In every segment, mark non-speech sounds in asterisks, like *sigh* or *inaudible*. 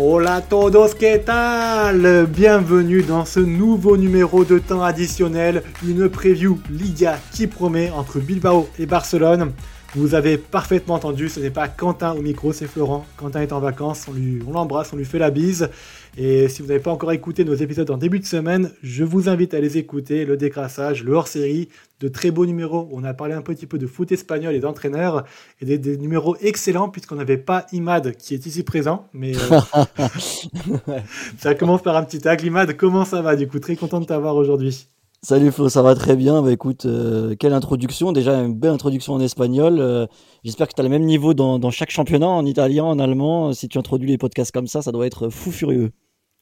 Hola todos, ¿qué tal? Bienvenue dans ce nouveau numéro de temps additionnel, une preview Liga qui promet entre Bilbao et Barcelone. Vous avez parfaitement entendu, ce n'est pas Quentin au micro, c'est Florent. Quentin est en vacances, on l'embrasse, on, on lui fait la bise. Et si vous n'avez pas encore écouté nos épisodes en début de semaine, je vous invite à les écouter, le décrassage, le hors-série, de très beaux numéros. On a parlé un petit peu de foot espagnol et d'entraîneurs, et des, numéros excellents, puisqu'on n'avait pas Imad qui est ici présent. Mais euh, *laughs* *laughs* ça commence par un petit tag. Imad, comment ça va Du coup, très content de t'avoir aujourd'hui. Salut Flo, ça va très bien. Bah écoute, euh, quelle introduction. Déjà une belle introduction en espagnol. Euh, j'espère que tu as le même niveau dans, dans, chaque championnat, en italien, en allemand. Si tu introduis les podcasts comme ça, ça doit être fou furieux.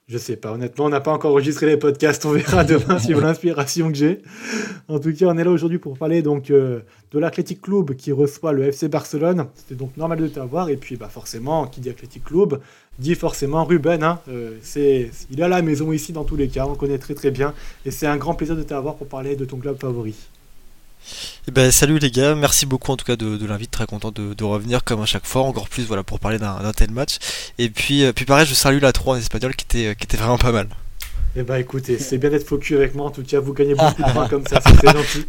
Je sais pas, honnêtement, on n'a pas encore enregistré les podcasts, on verra *laughs* demain suivant l'inspiration que j'ai. En tout cas, on est là aujourd'hui pour parler donc euh, de l'Athletic Club qui reçoit le FC Barcelone. C'était donc normal de t'avoir, et puis bah, forcément, qui dit Athletic Club dit forcément Ruben. Hein. Euh, c'est, il est à la maison ici dans tous les cas, on connaît très très bien, et c'est un grand plaisir de t'avoir pour parler de ton club favori. Eh ben, salut les gars, merci beaucoup en tout cas de, de l'invite, très content de, revenir comme à chaque fois, encore plus voilà pour parler d'un tel match. Et puis, euh, puis pareil, je salue la 3 en espagnol qui était, qui était vraiment pas mal. Eh ben écoutez, c'est bien d'être focus avec moi, en tout cas vous gagnez beaucoup de points *laughs* comme ça, c'est très gentil.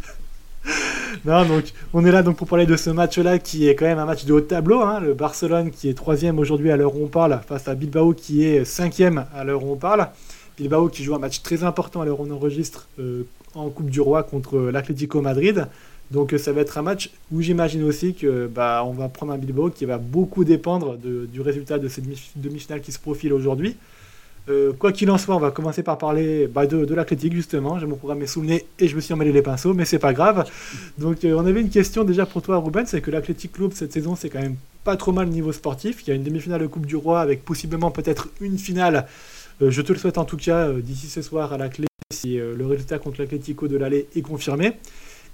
Non, donc on est là donc pour parler de ce match-là qui est quand même un match de haut tableau. Hein. le Barcelone qui est troisième aujourd'hui à l'heure où on parle face à Bilbao qui est cinquième à l'heure où on parle. Bilbao qui joue un match très important à l'heure où on enregistre euh, en Coupe du Roi contre l'Atlético Madrid. Donc ça va être un match où j'imagine aussi que bah, on va prendre un Bilbao qui va beaucoup dépendre du résultat de cette demi-finale qui se profile aujourd'hui. Euh, quoi qu'il en soit, on va commencer par parler bah, de, de l'Athletic justement. J'ai mon programme sous le et je me suis emmêlé les pinceaux, mais c'est pas grave. Donc euh, on avait une question déjà pour toi, Ruben, c'est que l'Athletic Club cette saison c'est quand même pas trop mal niveau sportif. Il y a une demi-finale de Coupe du Roi avec possiblement peut-être une finale. Euh, je te le souhaite en tout cas d'ici ce soir à la clé si le résultat contre l'Atletico de l'aller est confirmé.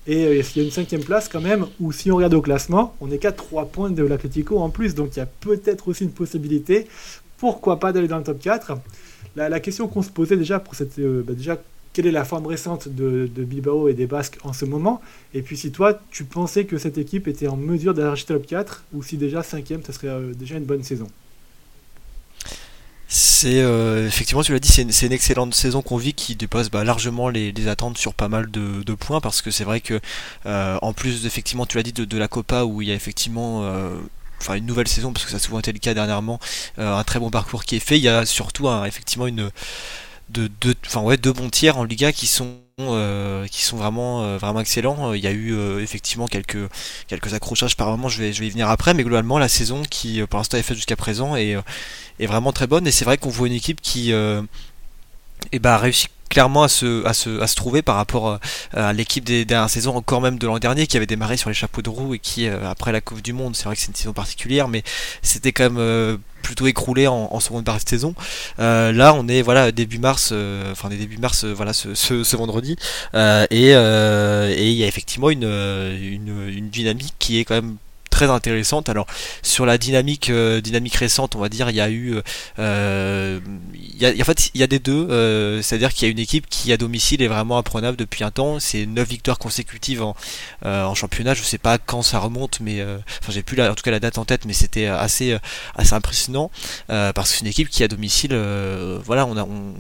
Et euh, il y a une cinquième place quand même, où si on regarde au classement, on n'est qu'à 3 points de l'Atletico en plus, donc il y a peut-être aussi une possibilité, pourquoi pas d'aller dans le top 4. La, question qu'on se posait déjà pour cette... Euh, bah déjà, quelle est la forme récente de, Bilbao et des Basques en ce moment? Et puis si toi, tu pensais que cette équipe était en mesure d'aller top 4, ou si déjà cinquième, ça serait euh, déjà une bonne saison c'est euh, effectivement, tu l'as dit, c'est une, excellente saison qu'on vit qui dépasse bah, largement les, attentes sur pas mal de, points parce que c'est vrai que euh, en plus effectivement, tu l'as dit de, la Copa où il y a effectivement euh, enfin une nouvelle saison parce que ça a souvent été le cas dernièrement, un très bon parcours qui est fait. Il y a surtout effectivement une de deux, enfin ouais, deux bons tiers en Liga qui sont euh, qui sont vraiment euh, vraiment excellents. Il y a eu euh, effectivement quelques accrochages par moment. Je vais y venir après, mais globalement la saison qui pour l'instant est faite jusqu'à présent est vraiment très bonne. Et c'est vrai qu'on voit une équipe qui et bah, réussit clairement à se, à se, à se trouver par rapport euh, à l'équipe des dernières saisons, encore même de l'an dernier, qui avait démarré sur les chapeaux de roue et qui, euh, après la Coupe du Monde, c'est vrai que c'est une saison particulière, mais c'était quand même euh, plutôt écroulé en, seconde partie de saison. là, on est voilà début mars, enfin des début mars, voilà ce, ce, vendredi, et et il y a effectivement une, une, une dynamique qui est quand même très intéressante. Alors sur la dynamique euh, dynamique récente, on va dire, il y a eu, euh, il y a, en fait, il y a des deux. Euh, c'est-à-dire qu'il y a une équipe qui à domicile est vraiment imprenable depuis un temps. C'est 9 victoires consécutives en, championnat. Je sais pas quand ça remonte, mais enfin j'ai plus la, en tout cas la date en tête, mais c'était assez assez impressionnant parce que c'est une équipe qui à domicile, voilà, on a on,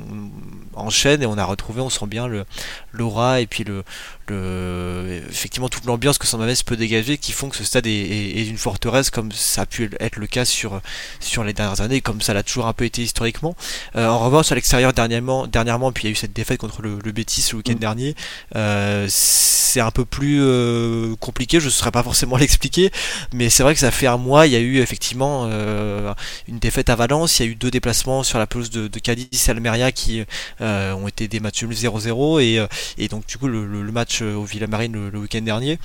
enchaîne et on a retrouvé, on sent bien le l'aura et puis le le, effectivement toute l'ambiance que San peut dégager qui font que ce stade est, une forteresse comme ça a pu être le cas sur, sur les dernières années comme ça l'a toujours un peu été historiquement euh, en revanche à l'extérieur dernièrement, dernièrement puis il y a eu cette défaite contre le, le Betis le week-end mm. dernier euh, c'est un peu plus euh, compliqué je ne saurais pas forcément *laughs* l'expliquer mais c'est vrai que ça fait un mois il y a eu effectivement une défaite à Valence il y a eu deux déplacements sur la pelouse de, de Cadiz et Almeria qui ont été des matchs 0-0 et, et donc du coup le, le match euh, au Villa Marine le, week-end dernier.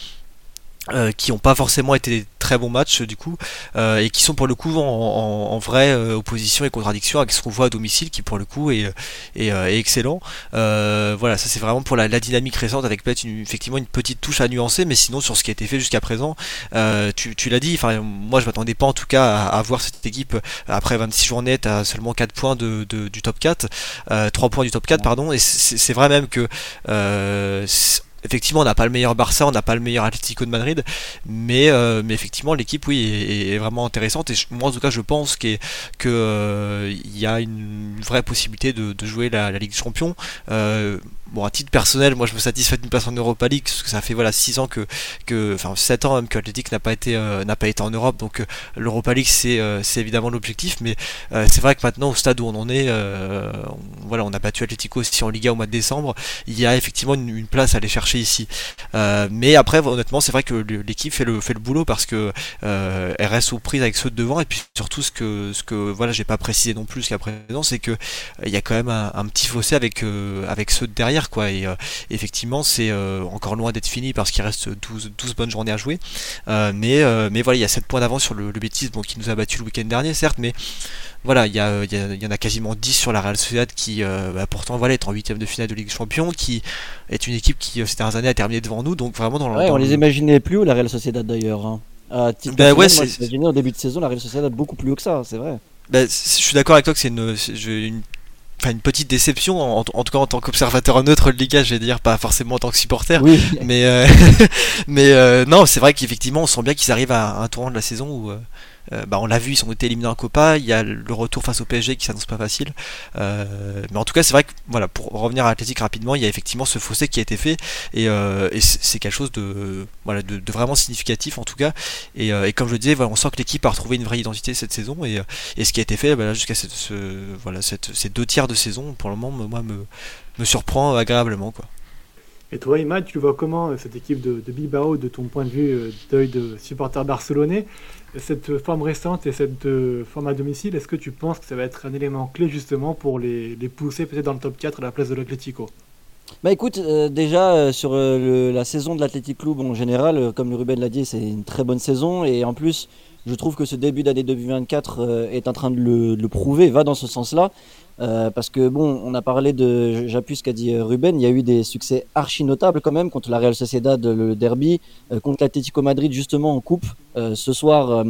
Euh, qui n'ont pas forcément été des très bons matchs du coup euh, et qui sont pour le coup en, vraie opposition et contradiction avec ce qu'on voit à domicile qui pour le coup est, excellent voilà ça c'est vraiment pour la, dynamique récente avec peut-être effectivement une petite touche à nuancer mais sinon sur ce qui a été fait jusqu'à présent tu, l'as dit enfin moi je m'attendais pas en tout cas à, voir cette équipe après 26 journées à seulement 4 points de, du top 4 3 points du top 4 pardon et c'est vrai même que effectivement, on n'a pas le meilleur Barça, on n'a pas le meilleur Atlético de Madrid, mais, euh, effectivement, l'équipe, oui, est, vraiment intéressante. Et moi, en tout cas, je pense qu'il euh, y a une vraie possibilité de, jouer la, Ligue des Champions. Euh, bon, à titre personnel, moi, je me satisfais d'une place en Europa League, parce que ça fait voilà 6 ans que, que enfin 7 ans même que l'Atlético n'a pas été n'a pas été en Europe. Donc l'Europa League, c'est c'est évidemment l'objectif, mais c'est vrai que maintenant, au stade où on en est, on, voilà, on a battu Atlético aussi en Liga au mois de décembre. Il y a effectivement une, place à aller chercher ici. Euh, mais après, honnêtement, c'est vrai que l'équipe fait le, fait le boulot parce que euh, elle reste aux prises avec ceux de devant et puis surtout ce que, ce que voilà, pas précisé non plus qu'à présent, c'est que euh, il y a quand même un, petit fossé avec, avec ceux de derrière, quoi. Et effectivement, c'est encore loin d'être fini parce qu'il reste 12, 12 bonnes journées à jouer. mais, mais voilà, il y a 7 points d'avance sur le, le bon, qui nous a battu le week-end dernier, certes, mais voilà, il y, y, en a quasiment 10 sur la Real Sociedad qui, euh, bah, pourtant, voilà, est en huitième de finale de Ligue des Champions, qui est une équipe qui, euh, ces dernières années, a terminé devant nous. Donc vraiment dans, ouais, on les imaginait plus haut la Real Sociedad d'ailleurs. Hein. Ben ouais, au début de saison la Real Sociedad beaucoup plus haut que ça, c'est vrai. Ben, je suis d'accord avec toi que c'est une, une enfin une petite déception en, tout cas en tant qu'observateur neutre de Liga je vais dire pas forcément en tant que supporter oui. mais euh, *laughs* mais non c'est vrai qu'effectivement on sent bien qu'ils arrivent à un tournant de la saison où euh, bah, on l'a vu, ils ont été éliminés en Copa. Il y a le retour face au PSG qui s'annonce pas facile. Euh, mais en tout cas, c'est vrai que voilà, pour revenir à l'Athletic rapidement, il y a effectivement ce fossé qui a été fait et, euh, c'est quelque chose de voilà de, vraiment significatif en tout cas. Et, comme je le disais, voilà, on sent que l'équipe a retrouvé une vraie identité cette saison et, ce qui a été fait bah, jusqu'à ce, voilà, ces deux tiers de saison, pour le moment, moi me, me surprend agréablement quoi. Et toi, Imad, tu vois comment cette équipe de, de Bilbao, de ton point de vue d'œil de supporter barcelonais cette forme récente et cette euh, forme à domicile, est-ce que tu penses que ça va être un élément clé justement pour les, pousser peut-être dans le top 4 à la place de l'Atlético? Bah écoute, euh, déjà euh, sur la saison de l'Athletic Club en général, comme le Ruben l'a dit, c'est une très bonne saison. Et en plus, je trouve que ce début d'année 2024 est en train de le, prouver, va dans ce sens-là. Euh, parce que bon, on a parlé de, j'appuie ce qu'a dit euh, Ruben, il y a eu des succès archi notables quand même contre la Real Sociedad, le derby, euh, contre l'Atlético Madrid justement en coupe. ce soir,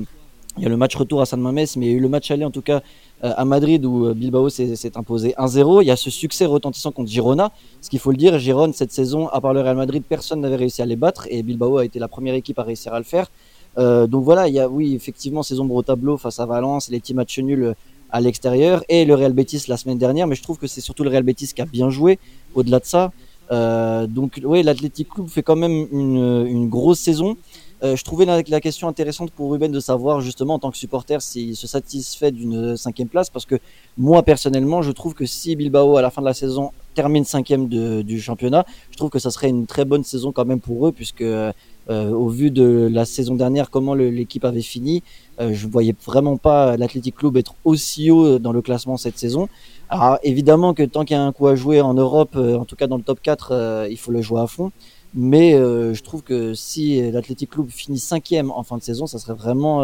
il y a le match retour à San Mames, mais il y a eu le match aller en tout cas à Madrid où Bilbao s'est imposé 1-0. Il y a ce succès retentissant contre Girona. Ce qu'il faut le dire, Girona cette saison, à part le Real Madrid, personne n'avait réussi à les battre et Bilbao a été la première équipe à réussir à le faire. Donc voilà, il y a oui effectivement ces ombres au tableau face à Valence, les petits matchs nuls à l'extérieur et le Real Betis la semaine dernière, mais je trouve que c'est surtout le Real Betis qui a bien joué au-delà de ça. Euh, donc oui, l'Athletic Club fait quand même une, grosse saison. Euh, je trouvais la, question intéressante pour Ruben de savoir justement en tant que supporter s'il se satisfait d'une cinquième place parce que moi personnellement je trouve que si Bilbao à la fin de la saison termine cinquième du championnat, je trouve que ça serait une très bonne saison quand même pour eux puisque euh, au vu de la saison dernière comment l'équipe avait fini, euh, je voyais vraiment pas l'Athletic Club être aussi haut dans le classement cette saison. Alors évidemment que tant qu'il y a un coup à jouer en Europe, euh, en tout cas dans le top 4, euh, il faut le jouer à fond. Mais je trouve que si l'Athletic Club finit cinquième en fin de saison, ça serait vraiment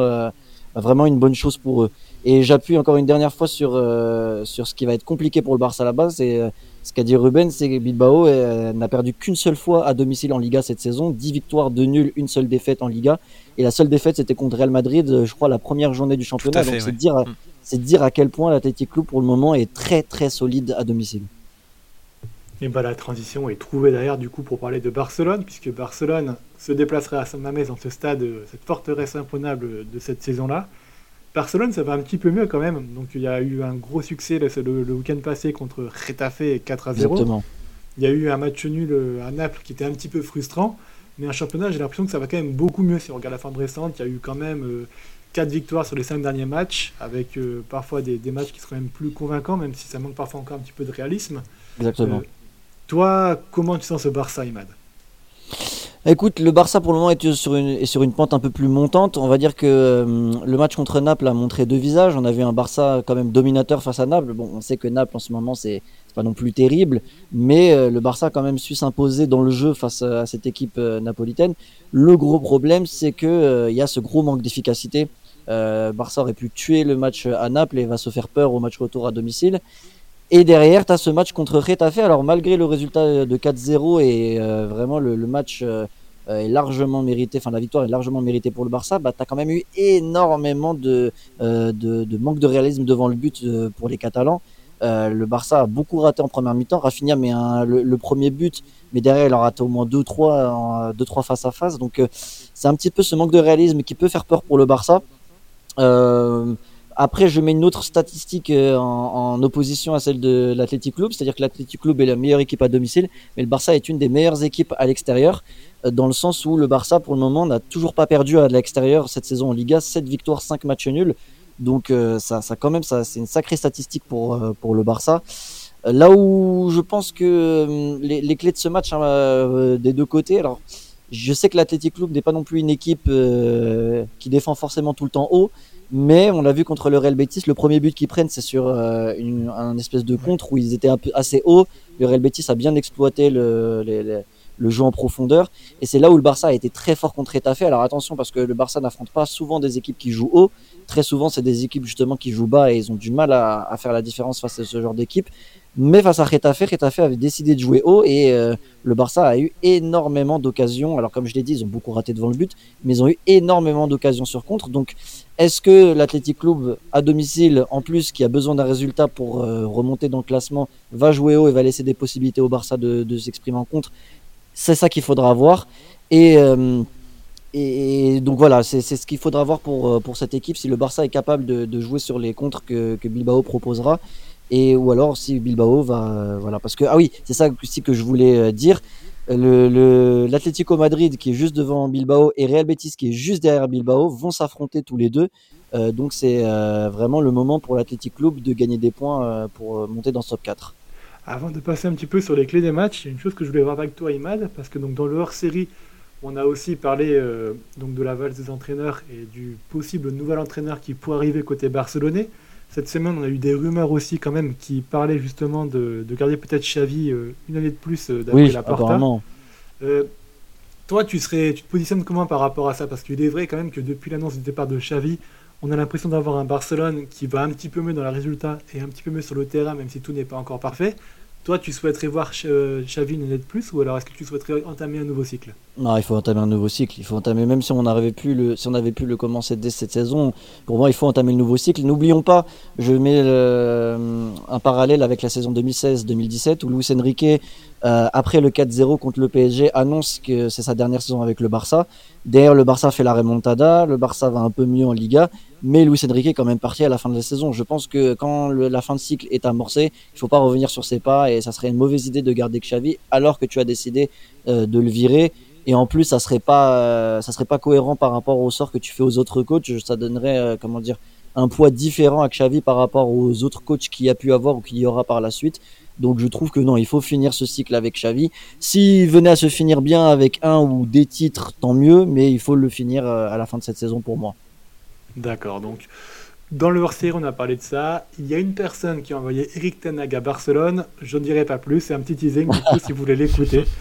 vraiment une bonne chose pour eux. Et j'appuie encore une dernière fois sur sur ce qui va être compliqué pour le Barça à la base. C'est ce qu'a dit Ruben, c'est que Bilbao n'a perdu qu'une seule fois à domicile en Liga cette saison, 10 victoires, 2 nuls, une seule défaite en Liga. Et la seule défaite, c'était contre Real Madrid, euh, je crois, la première journée du championnat. Donc c'est dire, mm. c'est dire à quel point l'Athletic Club, pour le moment, est très très solide à domicile. Et bah, la transition est trouvée derrière du coup pour parler de Barcelone, puisque Barcelone se déplacerait à San Mamés dans ce stade, euh, cette forteresse imprenable de cette saison-là. Barcelone, ça va un petit peu mieux quand même. Donc il y a eu un gros succès le, le week-end passé contre Retafe 4 à 0. Il y a eu un match nul euh, à Naples qui était un petit peu frustrant. Mais un championnat, j'ai l'impression que ça va quand même beaucoup mieux si on regarde la forme récente. Il y a eu quand même 4 euh, victoires sur les 5 derniers matchs, avec euh, parfois des, matchs qui sont même plus convaincants, même si ça manque parfois encore un petit peu de réalisme. Exactement. Euh, toi, comment tu sens ce Barça, Imad? Écoute, le Barça pour le moment est sur, une, est sur une pente un peu plus montante. On va dire que le match contre Naples a montré deux visages. On a vu un Barça quand même dominateur face à Naples. Bon, on sait que Naples en ce moment c'est pas non plus terrible, mais euh, le Barça a quand même su s'imposer dans le jeu face à cette équipe euh, napolitaine. Le gros problème, c'est euh, il y a ce gros manque d'efficacité. Barça aurait pu tuer le match à Naples et va se faire peur au match retour à domicile. Et derrière, tu as ce match contre Retafe. Alors, malgré le résultat de 4-0 et vraiment le, match est largement mérité, enfin, la victoire est largement méritée pour le Barça, bah, tu as quand même eu énormément de, de, manque de réalisme devant le but pour les Catalans. le Barça a beaucoup raté en première mi-temps. Rafinha met le, premier but, mais derrière il a raté au moins deux trois, deux trois face à face. Donc c'est un petit peu ce manque de réalisme qui peut faire peur pour le Barça. Après, je mets une autre statistique euh, en, opposition à celle de l'Athletic Club, c'est-à-dire que l'Athletic Club est la meilleure équipe à domicile, mais le Barça est une des meilleures équipes à l'extérieur, euh, dans le sens où le Barça, pour le moment, n'a toujours pas perdu à l'extérieur cette saison en Liga, 7 victoires, 5 matchs nuls. Donc euh, ça, ça quand même, ça, c'est une sacrée statistique pour, pour le Barça. Là où je pense que les, clés de ce match hein, des deux côtés, alors je sais que l'Athletic Club n'est pas non plus une équipe qui défend forcément tout le temps haut, mais on l'a vu contre le Real Betis, le premier but qu'ils prennent, c'est sur euh, une, un espèce de contre où ils étaient un peu assez hauts. Le Real Betis a bien exploité le, jeu en profondeur. Et c'est là où le Barça a été très fort contre Etafé. Alors attention, parce que le Barça n'affronte pas souvent des équipes qui jouent haut. Très souvent, c'est des équipes justement qui jouent bas et ils ont du mal à, à faire la différence face à ce genre d'équipe. Mais face à Retafe, Retafe avait décidé de jouer haut et euh, le Barça a eu énormément d'occasions. Alors comme je l'ai dit, ils ont beaucoup raté devant le but, mais ils ont eu énormément d'occasions sur contre. Donc est-ce que l'Athletic Club à domicile, en plus qui a besoin d'un résultat pour euh, remonter dans le classement, va jouer haut et va laisser des possibilités au Barça de, s'exprimer en contre? C'est ça qu'il faudra voir. Et, euh, donc voilà, c'est ce qu'il faudra voir pour, pour cette équipe si le Barça est capable de, de jouer sur les contres que, que Bilbao proposera. Et ou alors si Bilbao va euh, voilà parce que ah oui c'est ça aussi que je voulais euh, dire le l'Atlético Madrid qui est juste devant Bilbao et Real Betis qui est juste derrière Bilbao vont s'affronter tous les deux. Euh, donc c'est vraiment le moment pour l'Athletic Club de gagner des points pour monter dans ce top 4 avant de passer un petit peu sur les clés des matchs il y a une chose que je voulais voir avec toi Imad parce que donc dans le hors série on a aussi parlé donc de la valse des entraîneurs et du possible nouvel entraîneur qui pourrait arriver côté barcelonais cette semaine, on a eu des rumeurs aussi quand même qui parlaient justement de, garder peut-être Xavi euh, une année de plus euh, d'après la Porta. Euh, toi, tu, serais, tu te positionnes comment par rapport à ça? Parce qu'il est vrai quand même que depuis l'annonce du départ de Xavi, on a l'impression d'avoir un Barcelone qui va un petit peu mieux dans le résultat et un petit peu mieux sur le terrain, même si tout n'est pas encore parfait. Toi, tu souhaiterais voir une année de plus ou alors est-ce que tu souhaiterais entamer un nouveau cycle? Non, il faut entamer un nouveau cycle. Il faut entamer, même si on n'avait pu le, si on avait pu le commencer dès cette saison. Pour moi, il faut entamer le nouveau cycle. N'oublions pas, je mets un parallèle avec la saison 2016-2017 où Luis Enrique euh, après le 4-0 contre le PSG, annonce que c'est sa dernière saison avec le Barça. Derrière, le Barça fait la remontada, le Barça va un peu mieux en Liga, mais Luis Enrique est quand même parti à la fin de la saison. Je pense que quand la fin de cycle est amorcée, il faut pas revenir sur ses pas et ça serait une mauvaise idée de garder Xavi alors que tu as décidé euh, de le virer. Et en plus, ça serait euh, serait pas cohérent par rapport au sort que tu fais aux autres coachs. Ça donnerait, comment dire, un poids différent à Xavi par rapport aux autres coachs qu'il a pu avoir ou qu'il y aura par la suite. Donc je trouve que non, il faut finir ce cycle avec Xavi. S'il venait à se finir bien avec un ou des titres, tant mieux, mais il faut le finir euh, à la fin de cette saison pour moi. D'accord, donc dans le hors on a parlé de ça. Il y a une personne qui a envoyé Eric Tenag à Barcelone. Je ne dirai pas plus, c'est un petit teasing du coup si vous voulez l'écouter. *laughs*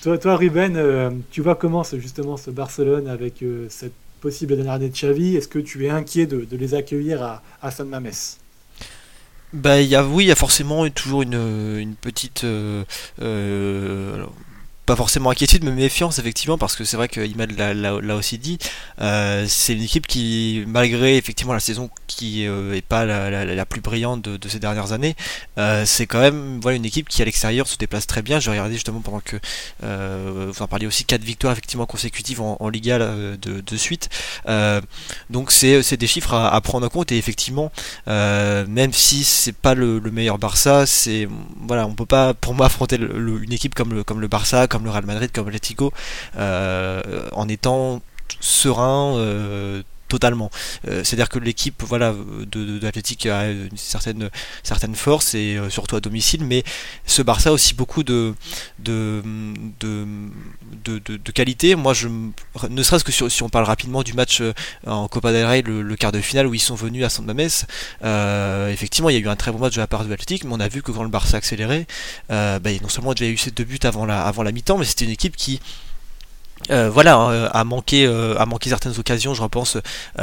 Toi, toi Ruben, euh, tu vois comment justement ce Barcelone avec euh, cette possible dernière année de Xavi? Est-ce que tu es inquiet de, les accueillir à, à San Mames bah, y a, oui, il y a forcément toujours une, une petite. Euh, euh, pas forcément inquiétude, mais méfiance effectivement, parce que c'est vrai que Imad l'a aussi dit, euh, c'est une équipe qui, malgré effectivement la saison qui euh, pas la, plus brillante de, ces dernières années, euh, c'est quand même voilà une équipe qui à l'extérieur se déplace très bien. J'ai regardé justement pendant que vous en parliez aussi quatre victoires effectivement consécutives en, Liga de, suite. donc c'est des chiffres à, prendre en compte et effectivement, même si c'est pas le, meilleur Barça, c'est voilà on peut pas pour moi affronter une équipe comme le comme le Barça comme le Real Madrid, comme l'Atlético, euh, en étant serein euh, totalement. Euh, c'est-à-dire que l'équipe voilà, de, de, a une certaine, certaine force et surtout à domicile, mais ce Barça a aussi beaucoup de, qualité. Moi, je, ne serait-ce que si, on parle rapidement du match en Copa del Rey, le, quart de finale où ils sont venus à San effectivement, il y a eu un très bon match de la part de l'Atlétique, mais on a vu que quand le Barça accélérait, bah, non seulement il y a eu ces deux buts avant la mi-temps, mais c'était une équipe qui euh, voilà, euh, a manqué, euh, a manqué certaines occasions. Je repense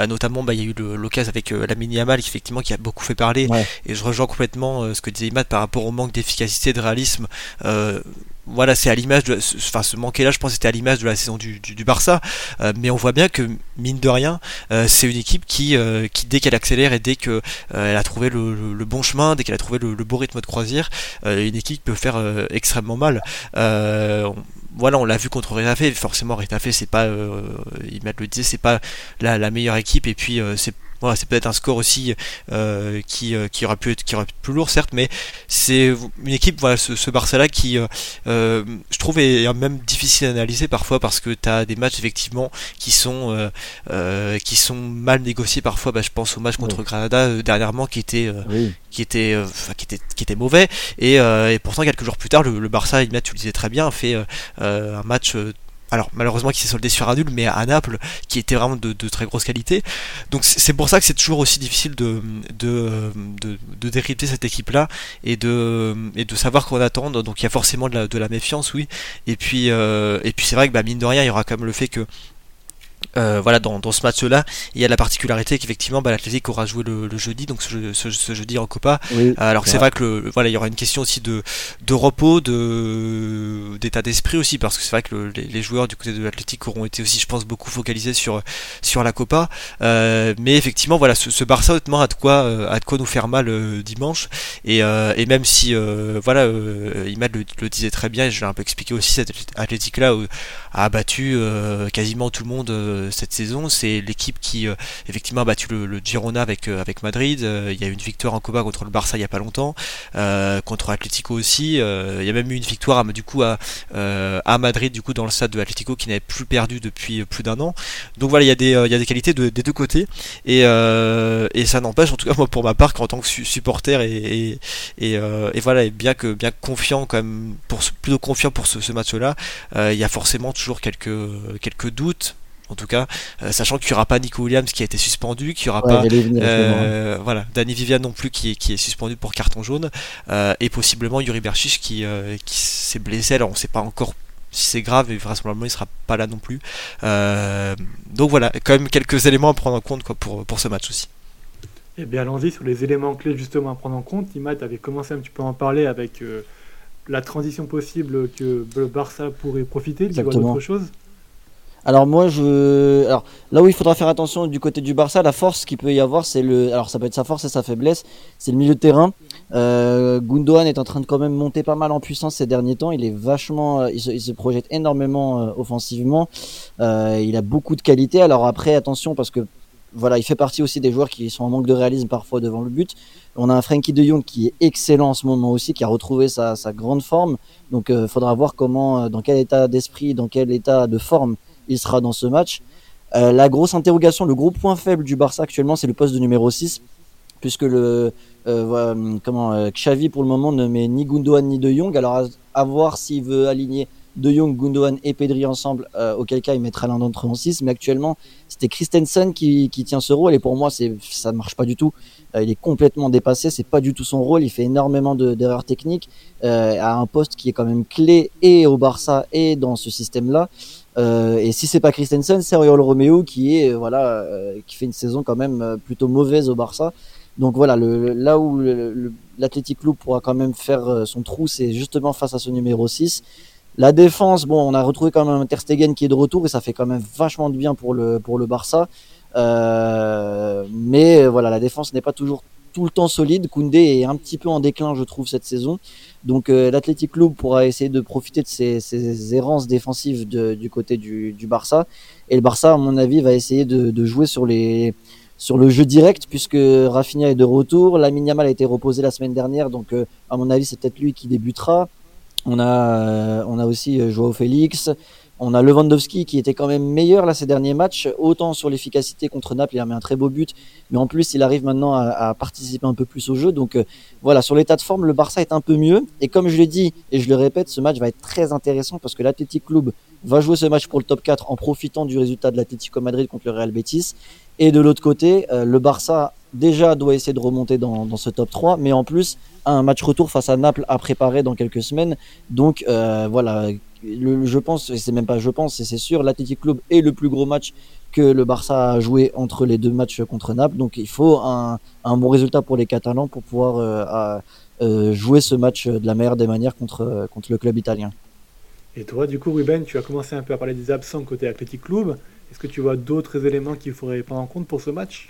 notamment, bah, il y a eu l'occasion avec la mini Amal qui effectivement qui a beaucoup fait parler. Et je rejoins complètement ce que disait Imad par rapport au manque d'efficacité, de réalisme voilà, c'est à l'image de, enfin, ce manquer là, je pense, c'était à l'image de la saison du, du, Barça. Euh, mais on voit bien que mine de rien, euh, c'est une équipe qui, euh, qui dès qu'elle accélère et dès que elle a trouvé le, le, bon chemin, dès qu'elle a trouvé le, beau rythme de croisière, une équipe peut faire extrêmement mal. Voilà, on l'a vu contre Retafe. Forcément, Retafe, c'est pas, il le disait, c'est pas la, la, meilleure équipe. Et puis, c'est voilà, c'est peut-être un score aussi euh, qui, euh, qui, aurait pu être qui aurait pu plus lourd certes, mais c'est une équipe, voilà, ce, ce Barça-là qui, euh, je trouve, est même difficile à analyser parfois parce que tu as des matchs effectivement qui sont qui sont mal négociés parfois. Bah, je pense au match contre Granada dernièrement qui était qui était qui était qui était mauvais. Et, et pourtant quelques jours plus tard le, le Barça, tu le disais très bien, fait un match alors malheureusement qui s'est soldé sur un nul, mais à Naples qui était vraiment de, très grosse qualité. Donc c'est pour ça que c'est toujours aussi difficile de, de, de, décrypter cette équipe-là et de, et de savoir quoi attendre. Donc il y a forcément de la, de la méfiance, oui. Et puis, euh, et puis c'est vrai que bah, mine de rien, il y aura quand même le fait que euh, voilà, dans, dans ce match-là, il y a la particularité qu'effectivement, bah, l'Atlético aura joué le, jeudi, donc ce, ce, jeudi en Copa. Alors c'est vrai que le, voilà, il y aura une question aussi de, de repos, de d'état d'esprit aussi, parce que c'est vrai que les, joueurs du côté de l'Atlético auront été aussi, je pense, beaucoup focalisés sur sur la Copa. Euh, mais effectivement, voilà, ce, Barça honnêtement a de quoi euh, a de quoi nous faire mal dimanche. Et, et même si voilà, Imad le, le, disait très bien, et je l'ai un peu expliqué aussi, cet Atlético-là a battu quasiment tout le monde cette saison. C'est l'équipe qui euh, effectivement a battu le, Girona avec, euh, avec Madrid. Euh, il y a eu une victoire en Copa contre le Barça il n'y a pas longtemps, contre Atlético aussi. il y a même eu une victoire du coup à, Madrid du coup dans le stade de Atlético qui n'avait plus perdu depuis plus d'un an. Donc voilà, il y a des, il y a des qualités des deux côtés et, et ça n'empêche en tout cas moi pour ma part qu'en tant que supporter et, et, voilà et bien que bien confiant quand même pour plutôt confiant pour ce, ce match-là, il y a forcément toujours quelques quelques doutes en tout cas, euh, sachant qu'il n'y aura pas Nico Williams qui a été suspendu, qu'il n'y aura pas euh, voilà Danny Vivian non plus qui est, qui est suspendu pour carton jaune, euh, et possiblement Yuri Berchiche qui, qui s'est blessé. Alors on ne sait pas encore si c'est grave, et vraisemblablement il sera pas là non plus. donc voilà, quand même quelques éléments à prendre en compte quoi, pour, pour ce match aussi. Eh bien allons-y sur les éléments clés justement à prendre en compte. Imad avait commencé un petit peu à en parler avec la transition possible que le Barça pourrait profiter. Tu vois d'autres choses alors moi je alors là où il faudra faire attention du côté du Barça, la force qu'il peut y avoir, c'est le alors ça peut être sa force et sa faiblesse, c'est le milieu de terrain. Euh, est en train de quand même monter pas mal en puissance ces derniers temps. Il est vachement, euh, il, se, projette énormément euh, offensivement. Euh, il a beaucoup de qualité. Alors après attention parce que voilà, il fait partie aussi des joueurs qui sont en manque de réalisme parfois devant le but. On a un Frankie de Jong qui est excellent en ce moment aussi, qui a retrouvé sa, grande forme. Donc il faudra voir comment, dans quel état d'esprit, dans quel état de forme il sera dans ce match. Euh, la grosse interrogation, le gros point faible du Barça actuellement, c'est le poste de numéro 6, puisque le euh, comment euh, Xavi pour le moment ne met ni Gundogan ni De Jong. Alors à, voir s'il veut aligner De Jong, Gundogan et Pedri ensemble, auquel cas il mettra l'un d'entre eux en 6. Mais actuellement, c'était Christensen qui, tient ce rôle et pour moi, ça ne marche pas du tout. il est complètement dépassé, c'est pas du tout son rôle. Il fait énormément d'erreurs techniques à un poste qui est quand même clé et au Barça et dans ce système-là. Euh, et si c'est pas Christensen, c'est Oriol Romeo qui est euh, voilà euh, qui fait une saison quand même plutôt mauvaise au Barça. Donc voilà, là où l'Athletic Club pourra quand même faire son trou, c'est justement face à ce numéro 6. La défense, bon, on a retrouvé quand même Ter Stegen qui est de retour et ça fait quand même vachement de bien pour le pour le Barça. mais voilà, la défense n'est pas toujours tout le temps solide. Koundé est un petit peu en déclin, je trouve, cette saison. Donc euh, l'Athletic Club pourra essayer de profiter de ces, errances défensives du côté du, Barça. Et le Barça, à mon avis, va essayer de, jouer sur le jeu direct puisque Rafinha est de retour. La Yamal a été reposé la semaine dernière, donc euh, à mon avis, c'est peut-être lui qui débutera. On a euh, on a aussi Joao Félix. On a Lewandowski qui était quand même meilleur là ces derniers matchs, autant sur l'efficacité contre Naples, il a mis un très beau but, mais en plus il arrive maintenant à, participer un peu plus au jeu. Donc euh, voilà, sur l'état de forme, le Barça est un peu mieux. Et comme je l'ai dit et je le répète, ce match va être très intéressant parce que l'Athletic Club va jouer ce match pour le top 4 en profitant du résultat de l'Atlético Madrid contre le Real Betis. Et de l'autre côté, euh, le Barça déjà doit essayer de remonter dans, ce top 3, mais en plus un match retour face à Naples à préparer dans quelques semaines. Donc euh, voilà, je pense, et c'est même pas je pense, c'est sûr, l'Athletic Club est le plus gros match que le Barça a joué entre les deux matchs contre Naples. Donc il faut un, bon résultat pour les Catalans pour pouvoir euh, euh, jouer ce match de la meilleure des manières contre, contre le club italien. Et toi, du coup, Ruben, tu as commencé un peu à parler des absents côté Athletic Club. Est-ce que tu vois d'autres éléments qu'il faudrait prendre en compte pour ce match?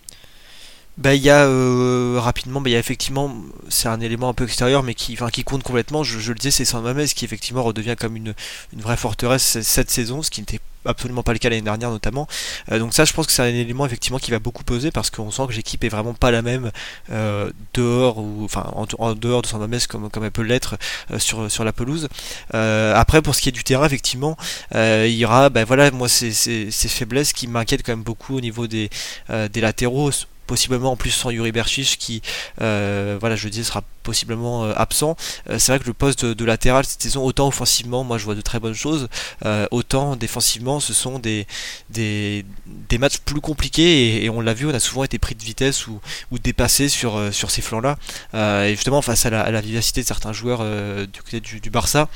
Bah, il y a euh, rapidement, bah, il y a effectivement, c'est un élément un peu extérieur, mais qui, enfin, qui compte complètement. Je, le disais, c'est San Mamés qui effectivement redevient comme une, une vraie forteresse cette saison, ce qui n'était absolument pas le cas l'année dernière notamment. Euh, donc ça, je pense que c'est un élément effectivement qui va beaucoup peser parce qu'on sent que l'équipe est vraiment pas la même euh, dehors ou enfin en, dehors de San Mamés comme comme elle peut l'être sur sur la pelouse. après, pour ce qui est du terrain, effectivement, il y aura, ben voilà, moi, ces, ces, ces faiblesses qui m'inquiètent quand même beaucoup au niveau des des latéraux possiblement en plus sans Yuri Berchich qui, euh, voilà, je dis, sera possiblement euh, absent. Euh, c'est vrai que le poste de, latéral cette saison, autant offensivement, moi je vois de très bonnes choses, autant défensivement, ce sont des, des, des matchs plus compliqués et, on l'a vu, on a souvent été pris de vitesse ou, ou dépassé sur, sur ces flancs-là. et justement, face à la, vivacité de certains joueurs du côté du, du Barça,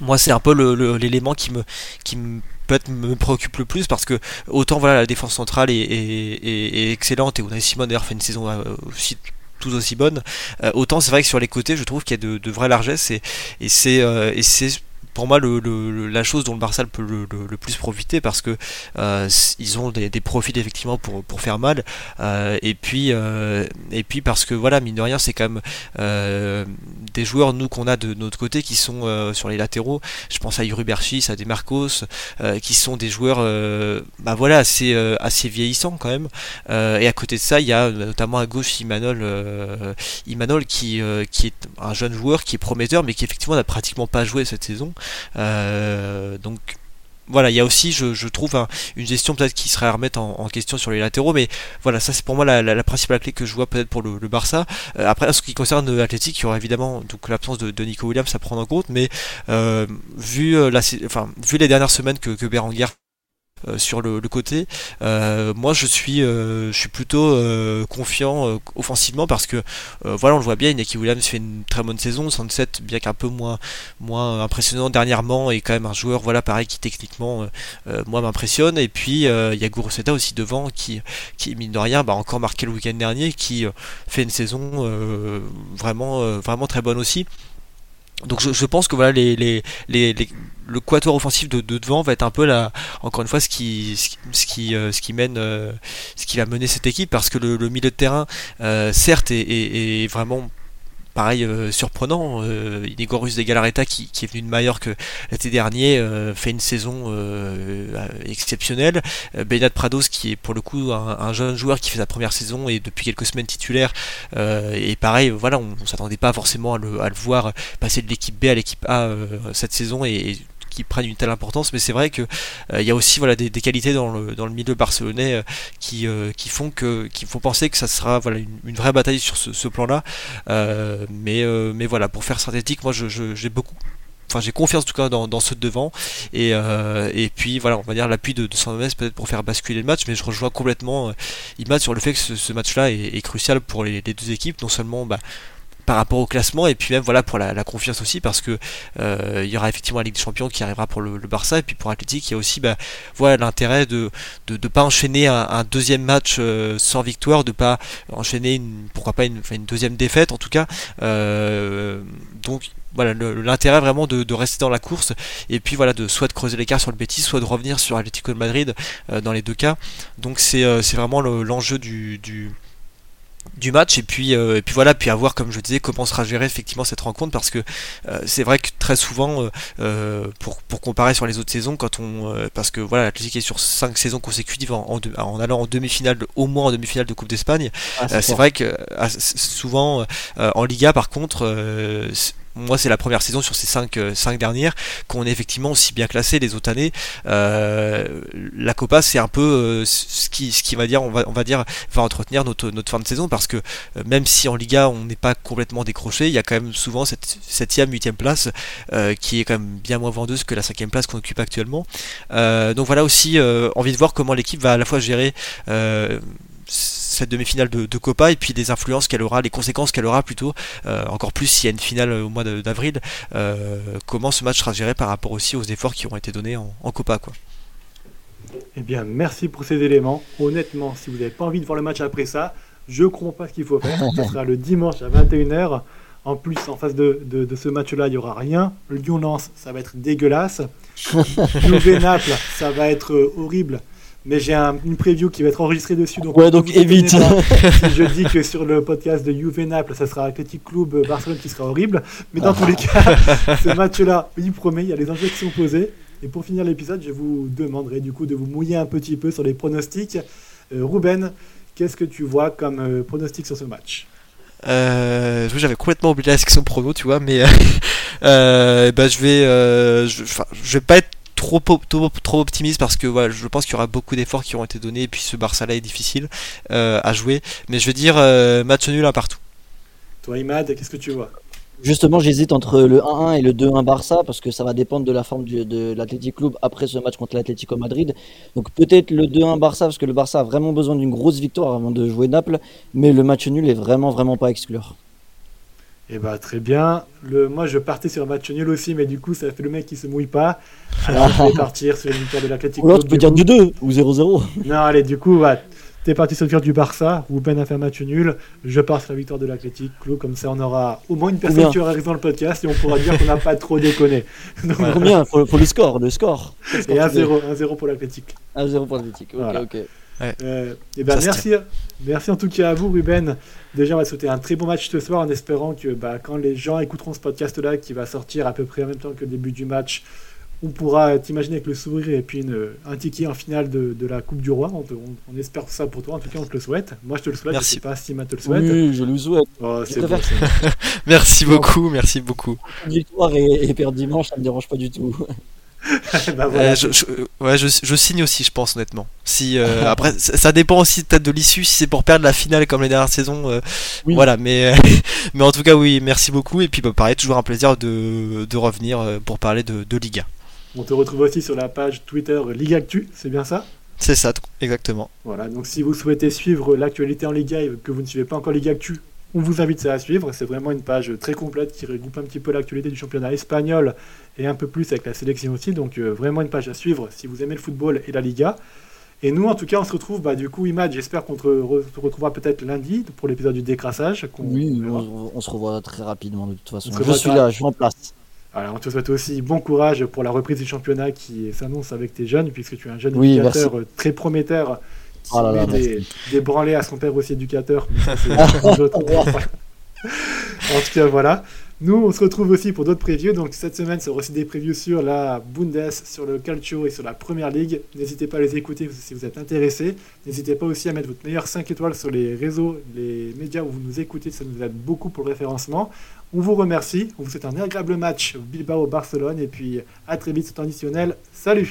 moi c'est un peu l'élément qui me, qui me peut-être me préoccupe le plus parce que autant voilà la défense centrale est, excellente et Unai Simon d'ailleurs fait une saison euh, aussi tout aussi bonne euh, autant c'est vrai que sur les côtés je trouve qu'il y a de, vraies largesses et, c'est euh, et c'est moi le, la chose dont le Barça peut le, plus profiter parce que euh, ils ont des, profils effectivement pour, pour faire mal. Euh, et puis euh, et puis parce que voilà mine de rien c'est quand même des joueurs nous qu'on a de notre côté qui sont sur les latéraux. Je pense à Yuri Berchis à des Marcos qui sont des joueurs bah voilà assez assez vieillissants quand même. Et à côté de ça il y a notamment à gauche Imanol Imanol qui qui est un jeune joueur qui est prometteur mais qui effectivement n'a pratiquement pas joué cette saison donc voilà, il y a aussi, je, trouve, une gestion peut-être qui serait à remettre en, question sur les latéraux, mais voilà, ça c'est pour moi la, principale clé que je vois peut-être pour le, Barça. Euh, après, en ce qui concerne l'Athletic, il y aura évidemment donc l'absence de, Nico Williams à prendre en compte, mais euh, vu, les dernières semaines que, que Berenguer euh, sur le, côté. Euh, moi, je suis, euh, je suis plutôt confiant offensivement parce que voilà, on le voit bien, Inaki Williams fait une très bonne saison. 107, bien qu'un peu moins, moins impressionnant dernièrement, est quand même un joueur, voilà, pareil, qui techniquement, moi, m'impressionne. Et puis, il y a Guruseta aussi devant qui, qui mine de rien, bah, encore marqué le week-end dernier, qui fait une saison vraiment, vraiment très bonne aussi. Donc je, pense que voilà les, les, les, le quatuor offensif de, devant va être un peu là encore une fois ce qui ce qui euh, mène euh, ce qui va mener cette équipe parce que le, milieu de terrain euh, certes est, vraiment pareil euh, surprenant. Euh, Inégorus de Galareta qui, est venu de Mallorca l'été dernier euh, fait une saison euh, exceptionnelle. Bernard Prados qui est pour le coup un, jeune joueur qui fait sa première saison et depuis quelques semaines titulaire. et pareil, voilà, on, on s'attendait pas forcément à le, voir passer de l'équipe B à l'équipe A cette saison prennent une telle importance, mais c'est vrai que euh, il y a aussi voilà des, qualités dans le, dans le milieu barcelonais euh, qui, euh, qui font que qui font penser que ça sera voilà une, vraie bataille sur ce, plan-là. mais mais voilà pour faire synthétique, moi j'ai beaucoup enfin j'ai confiance en tout cas dans, dans ceux de devant et, et puis voilà on va dire l'appui de, de peut-être pour faire basculer le match mais je rejoins complètement Imad sur le fait que ce, match là est, crucial pour les, les, deux équipes non seulement bah, par rapport au classement et puis même voilà pour la, confiance aussi parce que euh, il y aura effectivement la Ligue des Champions qui arrivera pour le, Barça et puis pour Athletic il y a aussi bah, voilà l'intérêt de, de pas enchaîner un, deuxième match euh, sans victoire de pas enchaîner une, pourquoi pas une, deuxième défaite en tout cas euh, donc voilà l'intérêt vraiment de, rester dans la course et puis voilà de soit de creuser l'écart sur le Betis soit de revenir sur Atlético de Madrid dans les deux cas. Donc c'est vraiment l'enjeu du du match et puis euh, et puis voilà puis à voir comme je disais comment sera gérée effectivement cette rencontre parce que euh, c'est vrai que très souvent euh, pour, pour comparer sur les autres saisons quand on parce que voilà l'Atlético est sur cinq saisons consécutives en, en, allant en demi-finale au moins en demi-finale de Coupe d'Espagne. Ah, c'est vrai que souvent en Liga par contre moi c'est la première saison sur ces cinq, euh, cinq dernières qu'on est effectivement aussi bien classé les autres années. Euh, la Copa c'est un peu euh, ce qui va dire on va dire va entretenir notre notre fin de saison parce que même si en Liga on n'est pas complètement décroché, il y a quand même souvent cette septième huitième place qui est quand même bien moins vendeuse que la cinquième place qu'on occupe actuellement. donc voilà aussi envie de voir comment l'équipe va à la fois gérer cette demi-finale de, Copa et puis des influences qu'elle aura, les conséquences qu'elle aura plutôt, euh, encore plus s'il y a une finale au mois d'avril, euh, comment ce match sera géré par rapport aussi aux efforts qui auront été donnés en, Copa. Quoi. Eh bien, merci pour ces éléments. Honnêtement, si vous n'avez pas envie de voir le match après ça, je ne comprends pas ce qu'il faut faire. Ce sera le dimanche à 21h En plus, en face de, de, ce match-là, il n'y aura rien. Lyon-Lens, ça va être dégueulasse. *laughs* Juve-Naples, ça va être euh, horrible. Mais j'ai une preview qui va être enregistrée dessus. Donc ouais, donc évite. *laughs* si je dis que sur le podcast de Juve Naples, ça sera Athletic Club euh, Barcelone qui sera horrible. Mais dans tous les cas, *laughs* ce match-là, il promet, il y a les enjeux qui sont posés. Et pour finir l'épisode, je vous demanderai du coup de vous mouiller un petit peu sur les pronostics. Euh, Ruben, qu'est-ce que tu vois comme euh, pronostic sur ce match? Euh, j'avais complètement oublié la section prono, tu vois, mais euh, *laughs* bah, je vais, je, je, vais pas être trop, trop, optimiste parce que voilà, je pense qu'il y aura beaucoup d'efforts qui auront été donnés et puis ce Barça là est difficile à jouer, mais je vais dire match nul un partout. Toi, Imad, qu'est-ce que tu vois? Justement, j'hésite entre le 1-1 et le 2-1 Barça parce que ça va dépendre de la forme de l'Athletic Club après ce match contre l'Atlético Madrid. Donc peut-être le 2-1 Barça parce que le Barça a vraiment besoin d'une grosse victoire avant de jouer Naples, mais le match nul est vraiment vraiment pas à exclure. Eh bah très bien. Le, moi je partais sur un match nul aussi, mais du coup ça fait le mec qui se mouille pas. Alors je vais partir sur une victoire de l'Atlético. Ou alors tu peux dire du 2 ou 0-0. Non allez du coup va. T'es parti sur le victoire du Barça, Ruben a fait un match nul, je pars sur la victoire de l'Athletic, Club, comme ça on aura au moins une personne qui aura raison dans le podcast et on pourra dire qu'on n'a pas trop déconné. Donc, Combien pour, le score, le score. Et 1-0 pour l'Athletic. 1-0 pour l'Athletic, ok, ok. Euh, et ben merci, merci en tout cas à vous Ruben. Déjà on va souhaiter un très bon match ce soir en espérant que bah, quand les gens écouteront ce podcast là qui va sortir à peu près en même temps que le début du match, on pourra t'imaginer avec le sourire et puis un ticket en finale de, la Coupe du Roi. On, espère ça pour toi. En tout cas, on te le souhaite. Moi, je te le souhaite. Merci. Je sais pas si Matt te le souhaite. Oui, je le souhaite. Oh, *laughs* merci beaucoup, merci beaucoup. Victoire et, et perdre dimanche, ça me dérange pas du tout. *laughs* bah voilà. euh, je, je, ouais, je, je, signe aussi, je pense honnêtement. Si euh, *laughs* après, ça, dépend aussi peut-être de l'issue. Si c'est pour perdre la finale comme les dernières saisons, euh, voilà. Mais *laughs* mais en tout cas, oui, merci beaucoup. Et puis, bah, pareil, toujours un plaisir de, de revenir pour parler de, de Liga. On te retrouve aussi sur la page Twitter Ligue Actu, c'est bien ça? C'est ça, exactement. Voilà, donc si vous souhaitez suivre l'actualité en Liga et que vous ne suivez pas encore Ligue Actu, on vous invite à suivre. C'est vraiment une page très complète qui regroupe un petit peu l'actualité du championnat espagnol et un peu plus avec la sélection aussi. Donc euh, vraiment une page à suivre si vous aimez le football et la Liga. Et nous, en tout cas, on se retrouve, bah, du coup, Imad, j'espère qu'on te, retrouvera peut-être lundi pour l'épisode du décrassage. Oui, on, se revoit très rapidement de toute façon. Je suis là, je suis en place. Alors, on te souhaite aussi bon courage pour la reprise du championnat qui s'annonce avec tes jeunes, puisque tu es un jeune éducateur très prometteur qui oh met des, des, à son père aussi éducateur. *laughs* en tout cas, voilà. Nous, on se retrouve aussi pour d'autres previews. Donc, cette semaine, c'est aussi des previews sur la Bundes, sur le Calcio et sur la Première Ligue. N'hésitez pas à les écouter si vous êtes intéressé. N'hésitez pas aussi à mettre votre meilleur 5 étoiles sur les réseaux, les médias où vous nous écoutez. Ça nous aide beaucoup pour le référencement. On vous remercie. On vous souhaite un agréable match Bilbao-Barcelone. Et puis, à très vite, c'est traditionnel. Salut